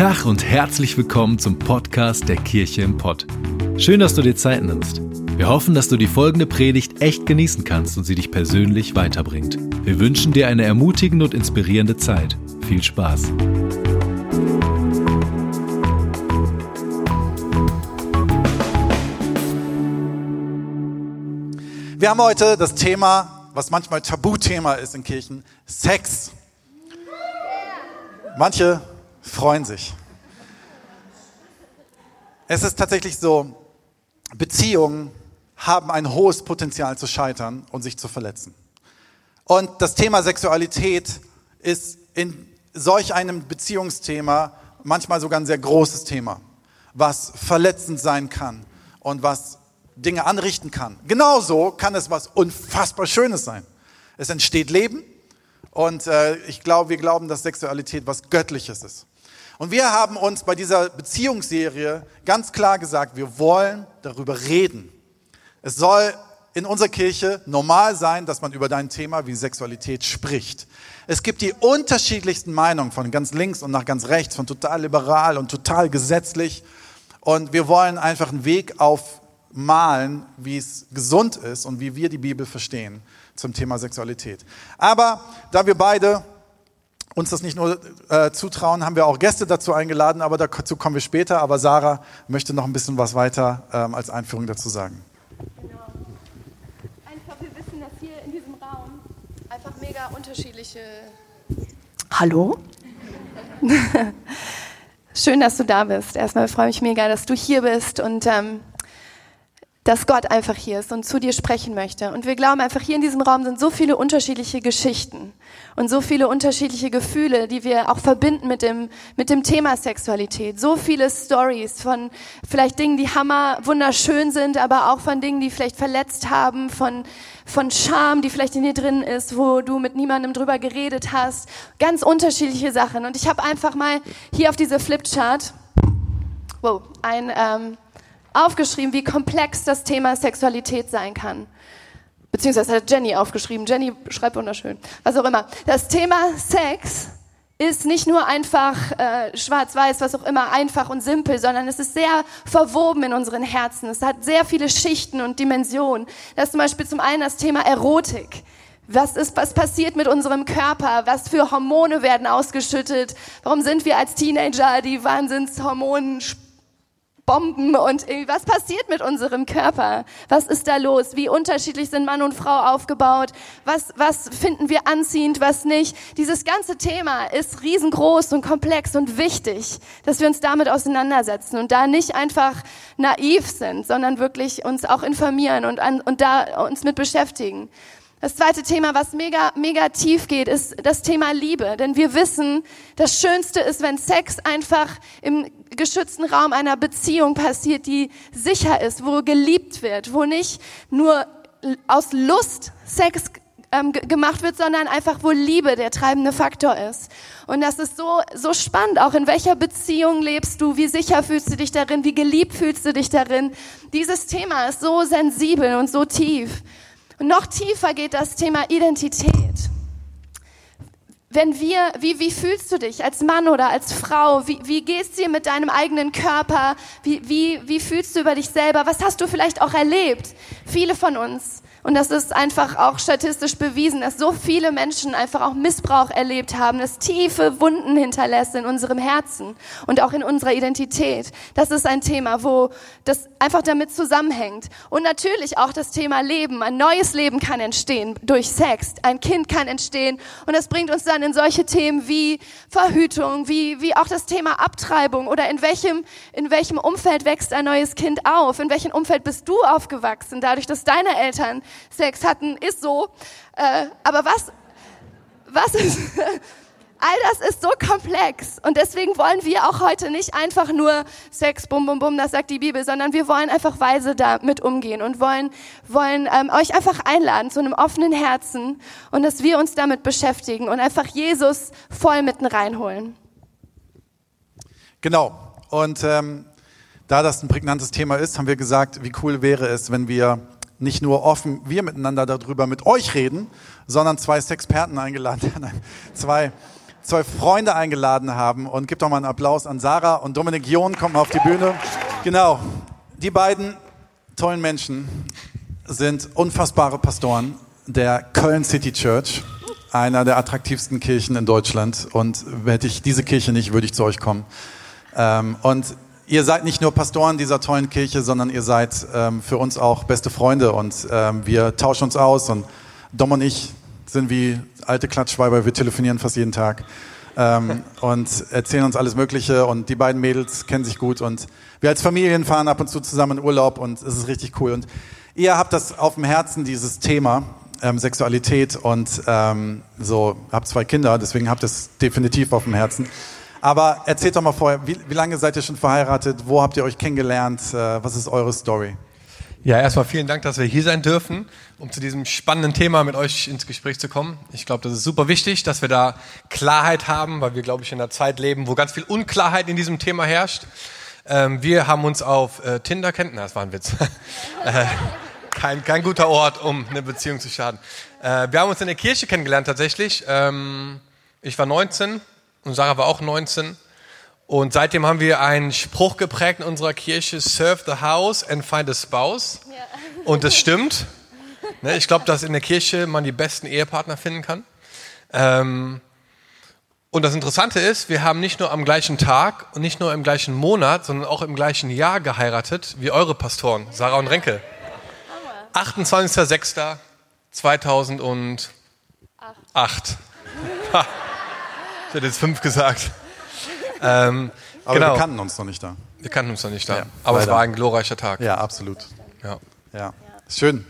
Tag und herzlich willkommen zum Podcast der Kirche im Pott. Schön, dass du dir Zeit nimmst. Wir hoffen, dass du die folgende Predigt echt genießen kannst und sie dich persönlich weiterbringt. Wir wünschen dir eine ermutigende und inspirierende Zeit. Viel Spaß. Wir haben heute das Thema, was manchmal Tabuthema ist in Kirchen, Sex. Manche freuen sich. Es ist tatsächlich so, Beziehungen haben ein hohes Potenzial zu scheitern und sich zu verletzen. Und das Thema Sexualität ist in solch einem Beziehungsthema manchmal sogar ein sehr großes Thema, was verletzend sein kann und was Dinge anrichten kann. Genauso kann es was unfassbar Schönes sein. Es entsteht Leben und äh, ich glaube, wir glauben, dass Sexualität was Göttliches ist. Und wir haben uns bei dieser Beziehungsserie ganz klar gesagt, wir wollen darüber reden. Es soll in unserer Kirche normal sein, dass man über dein Thema wie Sexualität spricht. Es gibt die unterschiedlichsten Meinungen von ganz links und nach ganz rechts, von total liberal und total gesetzlich. Und wir wollen einfach einen Weg auf malen, wie es gesund ist und wie wir die Bibel verstehen zum Thema Sexualität. Aber da wir beide uns das nicht nur äh, zutrauen, haben wir auch Gäste dazu eingeladen, aber dazu kommen wir später. Aber Sarah möchte noch ein bisschen was weiter ähm, als Einführung dazu sagen. Genau. Einfach, wir wissen, dass hier in diesem Raum einfach mega unterschiedliche. Hallo? Schön, dass du da bist. Erstmal freue ich mich mega, dass du hier bist und ähm, dass Gott einfach hier ist und zu dir sprechen möchte. Und wir glauben einfach, hier in diesem Raum sind so viele unterschiedliche Geschichten und so viele unterschiedliche Gefühle, die wir auch verbinden mit dem, mit dem Thema Sexualität. So viele Stories von vielleicht Dingen, die hammer wunderschön sind, aber auch von Dingen, die vielleicht verletzt haben, von, von Scham, die vielleicht in dir drin ist, wo du mit niemandem drüber geredet hast. Ganz unterschiedliche Sachen. Und ich habe einfach mal hier auf diese Flipchart, wow, ein, ähm, aufgeschrieben, wie komplex das Thema Sexualität sein kann. Beziehungsweise hat Jenny aufgeschrieben. Jenny schreibt wunderschön. Was auch immer. Das Thema Sex ist nicht nur einfach äh, schwarz-weiß, was auch immer, einfach und simpel, sondern es ist sehr verwoben in unseren Herzen. Es hat sehr viele Schichten und Dimensionen. Das ist zum Beispiel zum einen das Thema Erotik. Was ist, was passiert mit unserem Körper? Was für Hormone werden ausgeschüttet? Warum sind wir als Teenager die Wahnsinnshormonen Bomben und was passiert mit unserem Körper? Was ist da los? Wie unterschiedlich sind Mann und Frau aufgebaut? Was, was finden wir anziehend, was nicht? Dieses ganze Thema ist riesengroß und komplex und wichtig, dass wir uns damit auseinandersetzen und da nicht einfach naiv sind, sondern wirklich uns auch informieren und, an, und da uns mit beschäftigen. Das zweite Thema, was mega, mega tief geht, ist das Thema Liebe. Denn wir wissen, das Schönste ist, wenn Sex einfach im geschützten Raum einer Beziehung passiert, die sicher ist, wo geliebt wird, wo nicht nur aus Lust Sex ähm, gemacht wird, sondern einfach, wo Liebe der treibende Faktor ist. Und das ist so, so spannend, auch in welcher Beziehung lebst du, wie sicher fühlst du dich darin, wie geliebt fühlst du dich darin. Dieses Thema ist so sensibel und so tief. Und noch tiefer geht das Thema Identität. Wenn wir, wie, wie fühlst du dich als Mann oder als Frau? Wie, wie gehst du mit deinem eigenen Körper? Wie, wie, wie fühlst du über dich selber? Was hast du vielleicht auch erlebt? Viele von uns und das ist einfach auch statistisch bewiesen, dass so viele Menschen einfach auch Missbrauch erlebt haben, das tiefe Wunden hinterlässt in unserem Herzen und auch in unserer Identität. Das ist ein Thema, wo das einfach damit zusammenhängt. Und natürlich auch das Thema Leben. Ein neues Leben kann entstehen durch Sex. Ein Kind kann entstehen. Und das bringt uns dann in solche Themen wie Verhütung, wie, wie auch das Thema Abtreibung oder in welchem, in welchem Umfeld wächst ein neues Kind auf? In welchem Umfeld bist du aufgewachsen? Dadurch, dass deine Eltern Sex hatten, ist so. Äh, aber was, was ist, all das ist so komplex. Und deswegen wollen wir auch heute nicht einfach nur Sex, bum, bum, bum, das sagt die Bibel, sondern wir wollen einfach weise damit umgehen und wollen, wollen ähm, euch einfach einladen zu einem offenen Herzen und dass wir uns damit beschäftigen und einfach Jesus voll mitten reinholen. Genau. Und ähm, da das ein prägnantes Thema ist, haben wir gesagt, wie cool wäre es, wenn wir nicht nur offen wir miteinander darüber mit euch reden, sondern zwei Sexperten eingeladen, zwei zwei Freunde eingeladen haben. Und gibt doch mal einen Applaus an Sarah und Dominik John, mal auf die Bühne. Genau, die beiden tollen Menschen sind unfassbare Pastoren der Köln City Church, einer der attraktivsten Kirchen in Deutschland. Und hätte ich diese Kirche nicht, würde ich zu euch kommen. Ähm, und ihr seid nicht nur Pastoren dieser tollen Kirche, sondern ihr seid ähm, für uns auch beste Freunde und ähm, wir tauschen uns aus und Dom und ich sind wie alte Klatschweiber, wir telefonieren fast jeden Tag ähm, und erzählen uns alles Mögliche und die beiden Mädels kennen sich gut und wir als Familien fahren ab und zu zusammen in Urlaub und es ist richtig cool und ihr habt das auf dem Herzen, dieses Thema ähm, Sexualität und ähm, so, habt zwei Kinder, deswegen habt ihr es definitiv auf dem Herzen. Aber erzählt doch mal vorher, wie, wie lange seid ihr schon verheiratet? Wo habt ihr euch kennengelernt? Äh, was ist eure Story? Ja, erstmal vielen Dank, dass wir hier sein dürfen, um zu diesem spannenden Thema mit euch ins Gespräch zu kommen. Ich glaube, das ist super wichtig, dass wir da Klarheit haben, weil wir, glaube ich, in einer Zeit leben, wo ganz viel Unklarheit in diesem Thema herrscht. Ähm, wir haben uns auf äh, Tinder na, das war ein Witz. äh, kein, kein guter Ort, um eine Beziehung zu schaden. Äh, wir haben uns in der Kirche kennengelernt tatsächlich. Ähm, ich war 19 und Sarah war auch 19. Und seitdem haben wir einen Spruch geprägt in unserer Kirche, serve the house and find a spouse. Ja. Und das stimmt. Ne, ich glaube, dass in der Kirche man die besten Ehepartner finden kann. Ähm, und das Interessante ist, wir haben nicht nur am gleichen Tag und nicht nur im gleichen Monat, sondern auch im gleichen Jahr geheiratet wie eure Pastoren, Sarah und Renke. 28.06.2008. Ich hätte jetzt fünf gesagt. Ähm, Aber genau. wir kannten uns noch nicht da. Wir kannten uns noch nicht da. Ja, Aber leider. es war ein glorreicher Tag. Ja, absolut. Ja. ja. Schön.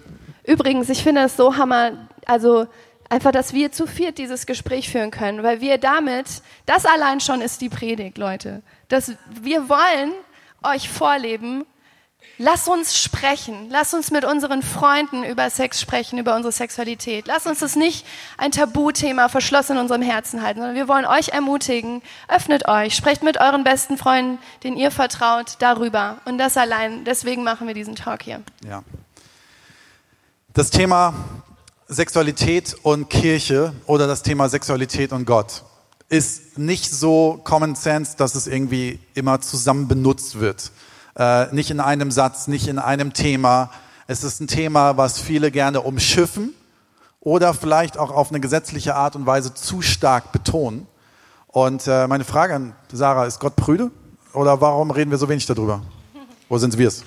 Übrigens, ich finde es so hammer, also einfach, dass wir zu viert dieses Gespräch führen können, weil wir damit, das allein schon ist die Predigt, Leute. Dass wir wollen euch vorleben, Lass uns sprechen. Lass uns mit unseren Freunden über Sex sprechen, über unsere Sexualität. Lass uns das nicht ein Tabuthema verschlossen in unserem Herzen halten, sondern wir wollen euch ermutigen. Öffnet euch, sprecht mit euren besten Freunden, denen ihr vertraut, darüber. Und das allein, deswegen machen wir diesen Talk hier. Ja. Das Thema Sexualität und Kirche oder das Thema Sexualität und Gott ist nicht so Common Sense, dass es irgendwie immer zusammen benutzt wird äh, nicht in einem Satz, nicht in einem Thema. Es ist ein Thema, was viele gerne umschiffen oder vielleicht auch auf eine gesetzliche Art und Weise zu stark betonen. Und äh, meine Frage an Sarah, ist Gott prüde? Oder warum reden wir so wenig darüber? Wo sind wir es?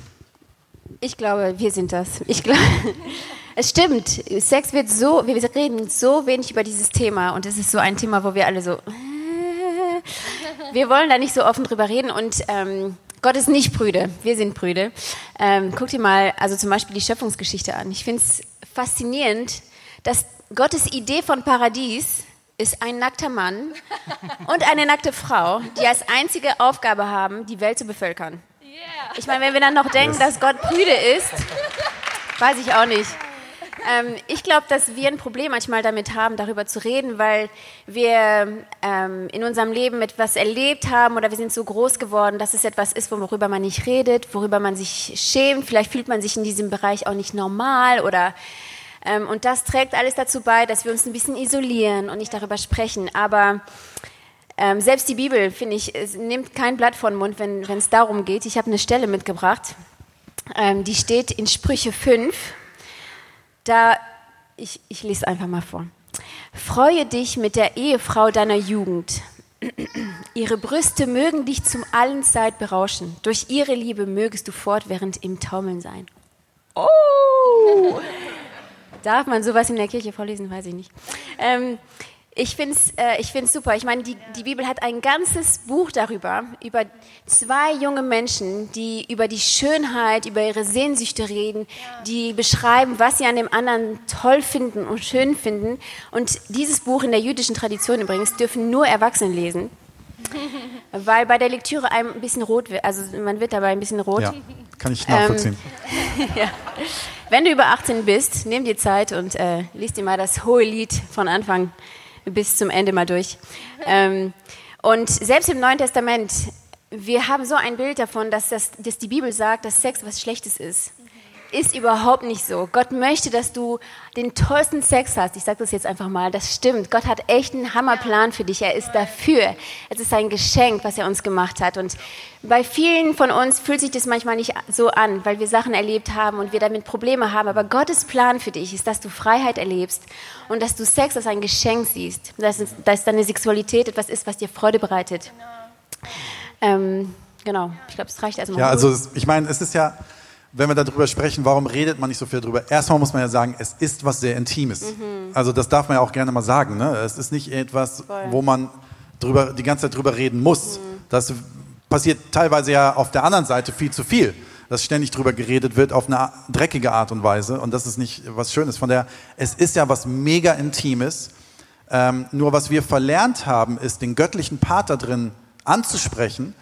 Ich glaube, wir sind das. Ich glaube, es stimmt. Sex wird so, wir reden so wenig über dieses Thema und es ist so ein Thema, wo wir alle so, wir wollen da nicht so offen drüber reden und ähm, Gott ist nicht Brüde, wir sind Brüde. Ähm, guck dir mal, also zum Beispiel die Schöpfungsgeschichte an. Ich finde es faszinierend, dass Gottes Idee von Paradies ist ein nackter Mann und eine nackte Frau, die als einzige Aufgabe haben, die Welt zu bevölkern. Ich meine, wenn wir dann noch denken, dass Gott Brüde ist, weiß ich auch nicht. Ähm, ich glaube, dass wir ein Problem manchmal damit haben, darüber zu reden, weil wir ähm, in unserem Leben etwas erlebt haben oder wir sind so groß geworden, dass es etwas ist, worüber man nicht redet, worüber man sich schämt. Vielleicht fühlt man sich in diesem Bereich auch nicht normal oder ähm, und das trägt alles dazu bei, dass wir uns ein bisschen isolieren und nicht darüber sprechen. Aber ähm, selbst die Bibel, finde ich, nimmt kein Blatt von den Mund, wenn es darum geht. Ich habe eine Stelle mitgebracht, ähm, die steht in Sprüche 5. Da, ich, ich lese einfach mal vor. Freue dich mit der Ehefrau deiner Jugend. Ihre Brüste mögen dich zum allen Zeit berauschen. Durch ihre Liebe mögest du fortwährend im Taumeln sein. Oh! Darf man sowas in der Kirche vorlesen? Weiß ich nicht. Ähm, ich finde es äh, ich find's super. Ich meine, die, die Bibel hat ein ganzes Buch darüber, über zwei junge Menschen, die über die Schönheit, über ihre Sehnsüchte reden, die beschreiben, was sie an dem anderen toll finden und schön finden. Und dieses Buch in der jüdischen Tradition übrigens dürfen nur Erwachsene lesen. Weil bei der Lektüre einem ein bisschen rot wird, also man wird dabei ein bisschen rot. Ja, kann ich nachvollziehen. Ähm, ja. Wenn du über 18 bist, nimm dir Zeit und äh, liest dir mal das hohe Lied von Anfang bis zum Ende mal durch. Ähm, und selbst im Neuen Testament, wir haben so ein Bild davon, dass, das, dass die Bibel sagt, dass Sex was Schlechtes ist. Ist überhaupt nicht so. Gott möchte, dass du den tollsten Sex hast. Ich sage das jetzt einfach mal. Das stimmt. Gott hat echt einen Hammerplan für dich. Er ist dafür. Es ist ein Geschenk, was er uns gemacht hat. Und bei vielen von uns fühlt sich das manchmal nicht so an, weil wir Sachen erlebt haben und wir damit Probleme haben. Aber Gottes Plan für dich ist, dass du Freiheit erlebst und dass du Sex als ein Geschenk siehst. Dass, dass deine Sexualität etwas ist, was dir Freude bereitet. Ähm, genau. Ich glaube, es reicht erstmal. Ja, also ich meine, es ist ja wenn wir darüber sprechen, warum redet man nicht so viel darüber? Erstmal muss man ja sagen, es ist was sehr Intimes. Mhm. Also das darf man ja auch gerne mal sagen. Ne? Es ist nicht etwas, Voll. wo man drüber, die ganze Zeit drüber reden muss. Mhm. Das passiert teilweise ja auf der anderen Seite viel zu viel, dass ständig drüber geredet wird auf eine dreckige Art und Weise. Und das ist nicht was Schönes. Von der, es ist ja was mega Intimes. Ähm, nur was wir verlernt haben, ist den göttlichen Part da drin anzusprechen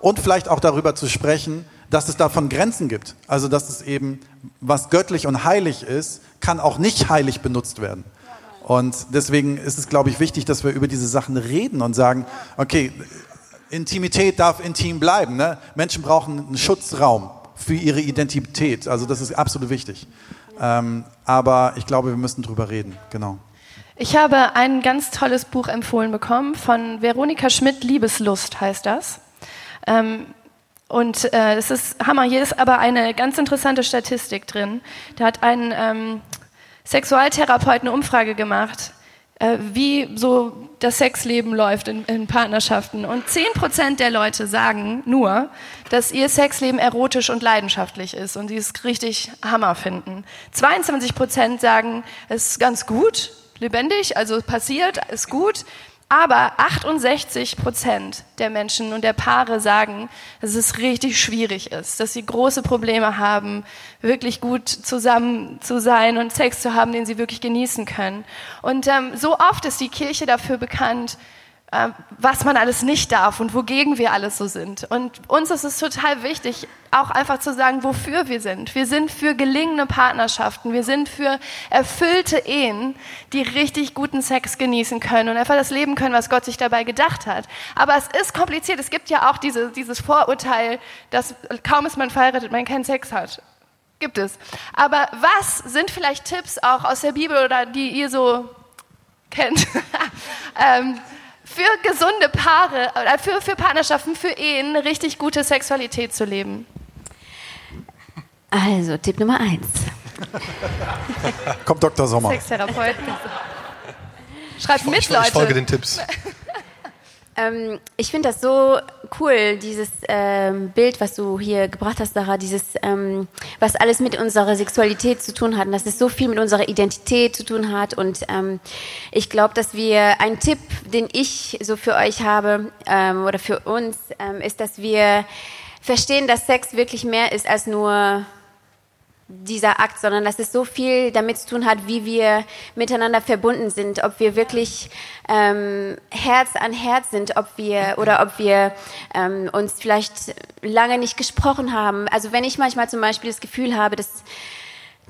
und vielleicht auch darüber zu sprechen, dass es davon Grenzen gibt. Also dass es eben, was göttlich und heilig ist, kann auch nicht heilig benutzt werden. Und deswegen ist es, glaube ich, wichtig, dass wir über diese Sachen reden und sagen, okay, Intimität darf intim bleiben. Ne? Menschen brauchen einen Schutzraum für ihre Identität. Also das ist absolut wichtig. Ähm, aber ich glaube, wir müssen drüber reden. Genau. Ich habe ein ganz tolles Buch empfohlen bekommen von Veronika Schmidt, Liebeslust heißt das. Ähm, und äh, es ist Hammer. Hier ist aber eine ganz interessante Statistik drin. Da hat ein ähm, Sexualtherapeut eine Umfrage gemacht, äh, wie so das Sexleben läuft in, in Partnerschaften. Und 10% der Leute sagen nur, dass ihr Sexleben erotisch und leidenschaftlich ist und sie es richtig Hammer finden. 22% sagen, es ist ganz gut, lebendig, also passiert, ist gut. Aber 68 Prozent der Menschen und der Paare sagen, dass es richtig schwierig ist, dass sie große Probleme haben, wirklich gut zusammen zu sein und Sex zu haben, den sie wirklich genießen können. Und ähm, so oft ist die Kirche dafür bekannt, was man alles nicht darf und wogegen wir alles so sind. Und uns ist es total wichtig, auch einfach zu sagen, wofür wir sind. Wir sind für gelingende Partnerschaften, wir sind für erfüllte Ehen, die richtig guten Sex genießen können und einfach das leben können, was Gott sich dabei gedacht hat. Aber es ist kompliziert. Es gibt ja auch diese, dieses Vorurteil, dass kaum ist man verheiratet, man keinen Sex hat. Gibt es. Aber was sind vielleicht Tipps auch aus der Bibel oder die ihr so kennt? ähm, für gesunde Paare, äh, für, für Partnerschaften, für Ehen richtig gute Sexualität zu leben? Also, Tipp Nummer eins. Kommt Dr. Sommer. Sextherapeuten. Schreibt mit, ich, Leute. Ich folge den Tipps. Ähm, ich finde das so cool, dieses ähm, Bild, was du hier gebracht hast, Sarah, dieses, ähm, was alles mit unserer Sexualität zu tun hat und dass es so viel mit unserer Identität zu tun hat. Und ähm, ich glaube, dass wir, ein Tipp, den ich so für euch habe ähm, oder für uns, ähm, ist, dass wir verstehen, dass Sex wirklich mehr ist als nur dieser Akt, sondern dass es so viel damit zu tun hat, wie wir miteinander verbunden sind, ob wir wirklich ähm, Herz an Herz sind, ob wir oder ob wir ähm, uns vielleicht lange nicht gesprochen haben. Also wenn ich manchmal zum Beispiel das Gefühl habe, dass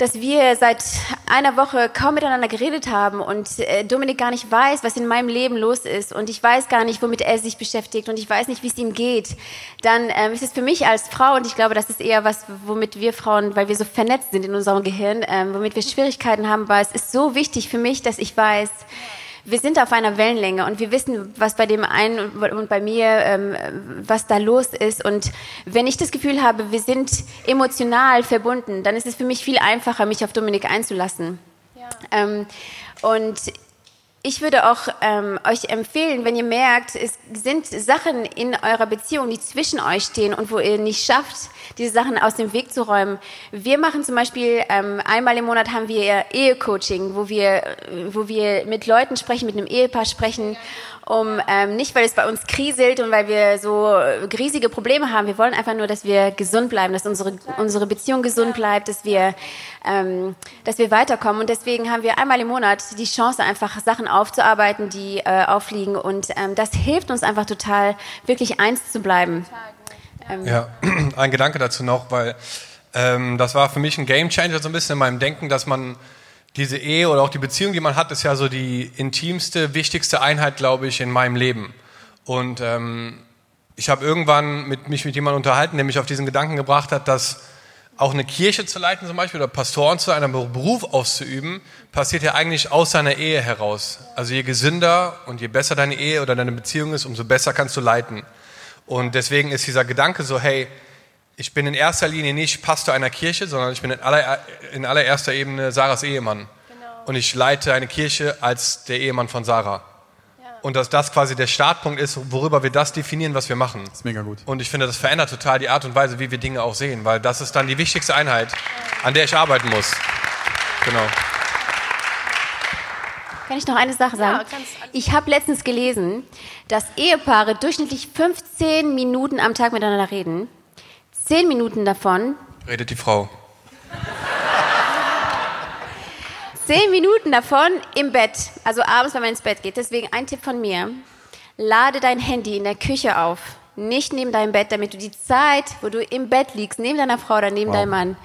dass wir seit einer Woche kaum miteinander geredet haben und äh, Dominik gar nicht weiß, was in meinem Leben los ist und ich weiß gar nicht, womit er sich beschäftigt und ich weiß nicht, wie es ihm geht, dann ähm, ist es für mich als Frau und ich glaube, das ist eher was, womit wir Frauen, weil wir so vernetzt sind in unserem Gehirn, ähm, womit wir Schwierigkeiten haben, weil es ist so wichtig für mich, dass ich weiß, wir sind auf einer Wellenlänge und wir wissen, was bei dem einen und bei mir, ähm, was da los ist. Und wenn ich das Gefühl habe, wir sind emotional verbunden, dann ist es für mich viel einfacher, mich auf Dominik einzulassen. Ja. Ähm, und ich würde auch ähm, euch empfehlen, wenn ihr merkt, es sind Sachen in eurer Beziehung, die zwischen euch stehen und wo ihr nicht schafft, diese Sachen aus dem Weg zu räumen. Wir machen zum Beispiel ähm, einmal im Monat haben wir Ehecoaching, wo wir, wo wir mit Leuten sprechen, mit einem Ehepaar sprechen um ähm, nicht, weil es bei uns kriselt und weil wir so riesige Probleme haben. Wir wollen einfach nur, dass wir gesund bleiben, dass unsere unsere Beziehung gesund bleibt, dass wir ähm, dass wir weiterkommen. Und deswegen haben wir einmal im Monat die Chance, einfach Sachen aufzuarbeiten, die äh, aufliegen. Und ähm, das hilft uns einfach total, wirklich eins zu bleiben. Ähm, ja, ein Gedanke dazu noch, weil ähm, das war für mich ein Gamechanger so ein bisschen in meinem Denken, dass man diese Ehe oder auch die Beziehung, die man hat, ist ja so die intimste, wichtigste Einheit, glaube ich, in meinem Leben. Und ähm, ich habe irgendwann mit, mich mit jemandem unterhalten, der mich auf diesen Gedanken gebracht hat, dass auch eine Kirche zu leiten zum Beispiel oder Pastoren zu einem Beruf auszuüben, passiert ja eigentlich aus seiner Ehe heraus. Also je gesünder und je besser deine Ehe oder deine Beziehung ist, umso besser kannst du leiten. Und deswegen ist dieser Gedanke so, hey, ich bin in erster Linie nicht Pastor einer Kirche, sondern ich bin in, aller, in allererster Ebene Sarahs Ehemann. Genau. Und ich leite eine Kirche als der Ehemann von Sarah. Und dass das quasi der Startpunkt ist, worüber wir das definieren, was wir machen. Das ist mega gut. Und ich finde, das verändert total die Art und Weise, wie wir Dinge auch sehen, weil das ist dann die wichtigste Einheit, an der ich arbeiten muss. Genau. Kann ich noch eine Sache sagen? Ja, ich habe letztens gelesen, dass Ehepaare durchschnittlich 15 Minuten am Tag miteinander reden. Zehn Minuten davon. Redet die Frau. Zehn Minuten davon im Bett, also abends, wenn man ins Bett geht. Deswegen ein Tipp von mir. Lade dein Handy in der Küche auf, nicht neben deinem Bett, damit du die Zeit, wo du im Bett liegst, neben deiner Frau oder neben wow. deinem Mann,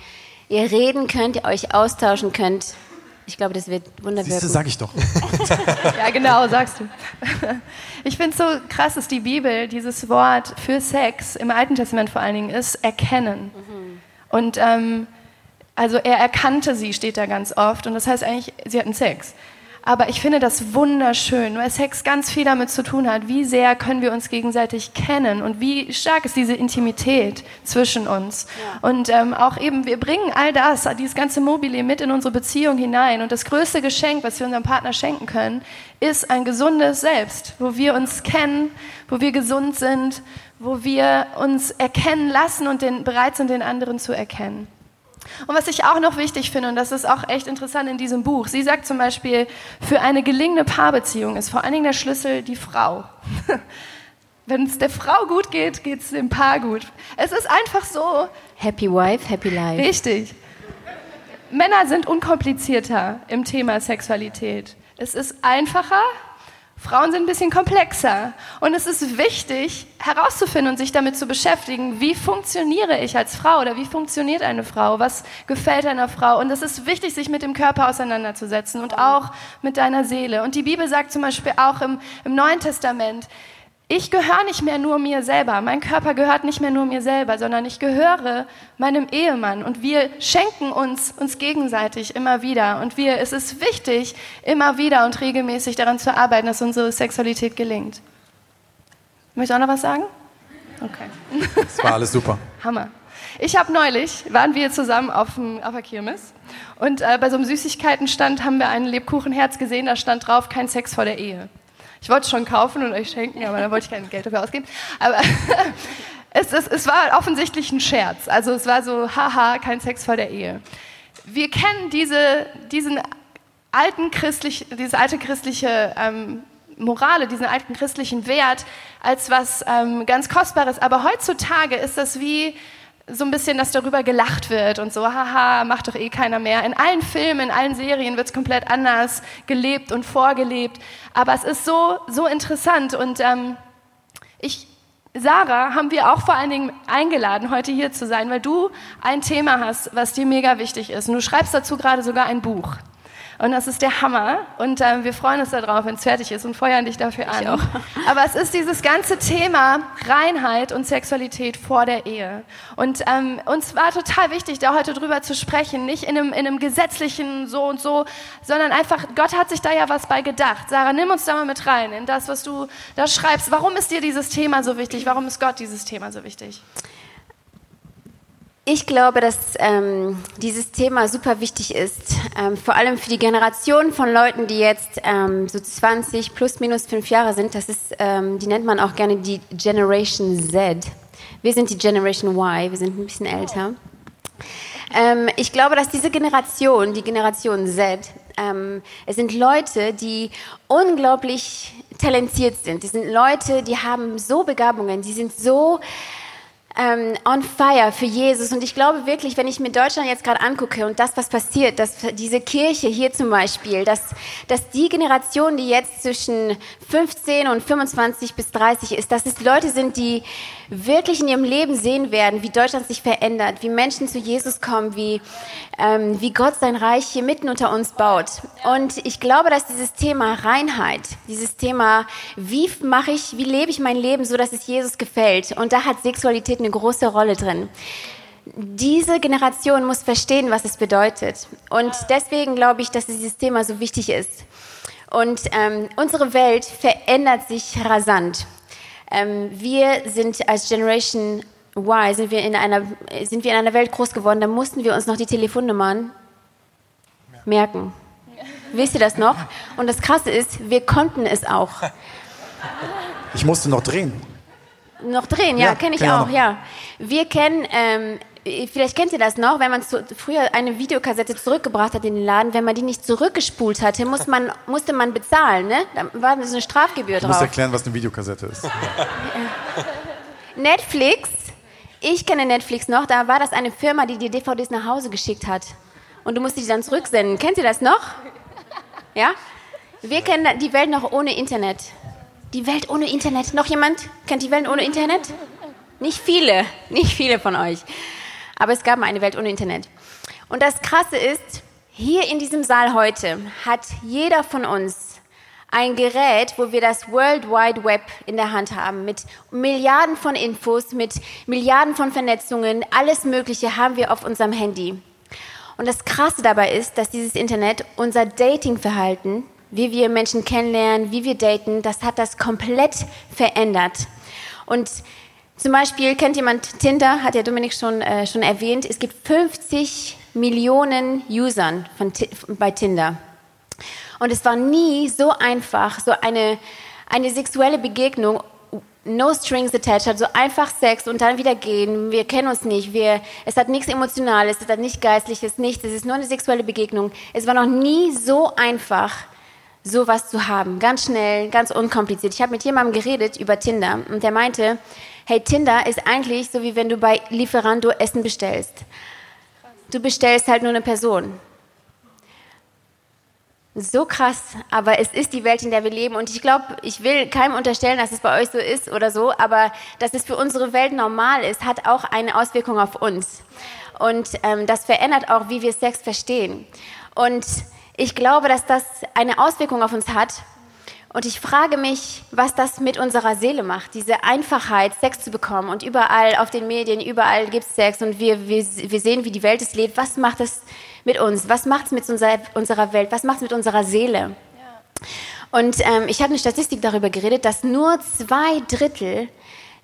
ihr reden könnt, ihr euch austauschen könnt. Ich glaube, das wird wunderbar. Siehste, sag ich doch. ja, genau, sagst du. Ich finde es so krass, dass die Bibel dieses Wort für Sex im Alten Testament vor allen Dingen ist, erkennen. Mhm. Und ähm, also er erkannte sie, steht da ganz oft. Und das heißt eigentlich, sie hatten Sex. Aber ich finde das wunderschön, weil Sex ganz viel damit zu tun hat, wie sehr können wir uns gegenseitig kennen und wie stark ist diese Intimität zwischen uns. Ja. Und ähm, auch eben, wir bringen all das, dieses ganze Mobile mit in unsere Beziehung hinein. Und das größte Geschenk, was wir unserem Partner schenken können, ist ein gesundes Selbst, wo wir uns kennen, wo wir gesund sind, wo wir uns erkennen lassen und den, bereit sind, den anderen zu erkennen. Und was ich auch noch wichtig finde, und das ist auch echt interessant in diesem Buch, sie sagt zum Beispiel, für eine gelingende Paarbeziehung ist vor allen Dingen der Schlüssel die Frau. Wenn es der Frau gut geht, geht es dem Paar gut. Es ist einfach so. Happy Wife, Happy Life. Richtig. Männer sind unkomplizierter im Thema Sexualität. Es ist einfacher, Frauen sind ein bisschen komplexer. Und es ist wichtig, herauszufinden und sich damit zu beschäftigen, wie funktioniere ich als Frau oder wie funktioniert eine Frau, was gefällt einer Frau. Und es ist wichtig, sich mit dem Körper auseinanderzusetzen und auch mit deiner Seele. Und die Bibel sagt zum Beispiel auch im, im Neuen Testament, ich gehöre nicht mehr nur mir selber, mein Körper gehört nicht mehr nur mir selber, sondern ich gehöre meinem Ehemann und wir schenken uns uns gegenseitig immer wieder und wir, es ist wichtig, immer wieder und regelmäßig daran zu arbeiten, dass unsere Sexualität gelingt. Möchtest du auch noch was sagen? Okay. Das war alles super. Hammer. Ich habe neulich, waren wir zusammen auf, dem, auf der Kirmes und äh, bei so einem Süßigkeitenstand haben wir ein Lebkuchenherz gesehen, da stand drauf, kein Sex vor der Ehe. Ich wollte es schon kaufen und euch schenken, aber dann wollte ich kein Geld dafür ausgeben. Aber es, es, es war offensichtlich ein Scherz. Also es war so, haha, kein Sex vor der Ehe. Wir kennen diese, diesen alten christlich, diese alte christliche ähm, Morale, diesen alten christlichen Wert als was ähm, ganz Kostbares. Aber heutzutage ist das wie so ein bisschen, dass darüber gelacht wird und so, haha, macht doch eh keiner mehr. In allen Filmen, in allen Serien wird es komplett anders gelebt und vorgelebt. Aber es ist so, so interessant und ähm, ich, Sarah, haben wir auch vor allen Dingen eingeladen, heute hier zu sein, weil du ein Thema hast, was dir mega wichtig ist. Und du schreibst dazu gerade sogar ein Buch. Und das ist der Hammer. Und äh, wir freuen uns darauf, wenn es fertig ist und feuern dich dafür an. Aber es ist dieses ganze Thema Reinheit und Sexualität vor der Ehe. Und ähm, uns war total wichtig, da heute drüber zu sprechen. Nicht in einem, in einem gesetzlichen so und so, sondern einfach, Gott hat sich da ja was bei gedacht. Sarah, nimm uns da mal mit rein in das, was du da schreibst. Warum ist dir dieses Thema so wichtig? Warum ist Gott dieses Thema so wichtig? Ich glaube, dass ähm, dieses Thema super wichtig ist, ähm, vor allem für die Generation von Leuten, die jetzt ähm, so 20 plus minus fünf Jahre sind. Das ist, ähm, die nennt man auch gerne die Generation Z. Wir sind die Generation Y, wir sind ein bisschen älter. Ähm, ich glaube, dass diese Generation, die Generation Z, ähm, es sind Leute, die unglaublich talentiert sind. Die sind Leute, die haben so Begabungen, die sind so ähm, on fire für Jesus. Und ich glaube wirklich, wenn ich mir Deutschland jetzt gerade angucke und das, was passiert, dass diese Kirche hier zum Beispiel, dass, dass die Generation, die jetzt zwischen 15 und 25 bis 30 ist, dass es Leute sind, die wirklich in ihrem Leben sehen werden, wie Deutschland sich verändert, wie Menschen zu Jesus kommen, wie, ähm, wie Gott sein Reich hier mitten unter uns baut. Und ich glaube, dass dieses Thema Reinheit, dieses Thema, wie mache ich, wie lebe ich mein Leben so, dass es Jesus gefällt, und da hat Sexualität eine große Rolle drin. diese Generation muss verstehen, was es bedeutet. Und deswegen glaube ich, dass dieses Thema so wichtig ist. Und ähm, unsere Welt verändert sich rasant. Ähm, wir sind als Generation Y, sind wir, in einer, sind wir in einer Welt groß geworden, da mussten wir uns noch die Telefonnummern merken. Wisst ihr das noch? Und das Krasse ist, wir konnten es auch. Ich musste noch drehen. Noch drehen, ja, Ja, kenne ich auch, noch. ja. Wir kennen, ähm, vielleicht kennt ihr das noch, wenn man zu, früher eine Videokassette zurückgebracht hat in den Laden, wenn man die nicht zurückgespult hatte, muss man, musste man bezahlen, ne? Da war so eine Strafgebühr Du musst drauf. erklären, was eine Videokassette ist. Netflix, ich kenne Netflix noch, da war das eine Firma, die die DVDs nach Hause geschickt hat. Und du musst die dann zurücksenden. Kennt ihr das noch? Ja? Wir kennen die Welt noch ohne Internet. Die Welt ohne Internet. Noch jemand kennt die Welt ohne Internet? Nicht viele, nicht viele von euch. Aber es gab mal eine Welt ohne Internet. Und das Krasse ist, hier in diesem Saal heute hat jeder von uns ein Gerät, wo wir das World Wide Web in der Hand haben, mit Milliarden von Infos, mit Milliarden von Vernetzungen, alles Mögliche haben wir auf unserem Handy. Und das Krasse dabei ist, dass dieses Internet unser Datingverhalten, wie wir Menschen kennenlernen, wie wir daten, das hat das komplett verändert. Und zum Beispiel kennt jemand Tinder, hat ja Dominik schon, äh, schon erwähnt, es gibt 50 Millionen Usern von, bei Tinder. Und es war nie so einfach, so eine, eine sexuelle Begegnung, no strings attached, also einfach Sex und dann wieder gehen. Wir kennen uns nicht, wir, es hat nichts Emotionales, es hat nichts Geistliches, nichts, es ist nur eine sexuelle Begegnung. Es war noch nie so einfach, sowas zu haben. Ganz schnell, ganz unkompliziert. Ich habe mit jemandem geredet über Tinder und der meinte, hey, Tinder ist eigentlich so wie wenn du bei Lieferando Essen bestellst. Du bestellst halt nur eine Person. So krass, aber es ist die Welt, in der wir leben. Und ich glaube, ich will keinem unterstellen, dass es bei euch so ist oder so, aber dass es für unsere Welt normal ist, hat auch eine Auswirkung auf uns. Und ähm, das verändert auch, wie wir Sex verstehen. Und ich glaube, dass das eine Auswirkung auf uns hat. Und ich frage mich, was das mit unserer Seele macht, diese Einfachheit, Sex zu bekommen. Und überall auf den Medien, überall gibt es Sex und wir, wir, wir sehen, wie die Welt es lebt. Was macht es mit uns? Was macht es mit unserer, unserer Welt? Was macht es mit unserer Seele? Und ähm, ich habe eine Statistik darüber geredet, dass nur zwei Drittel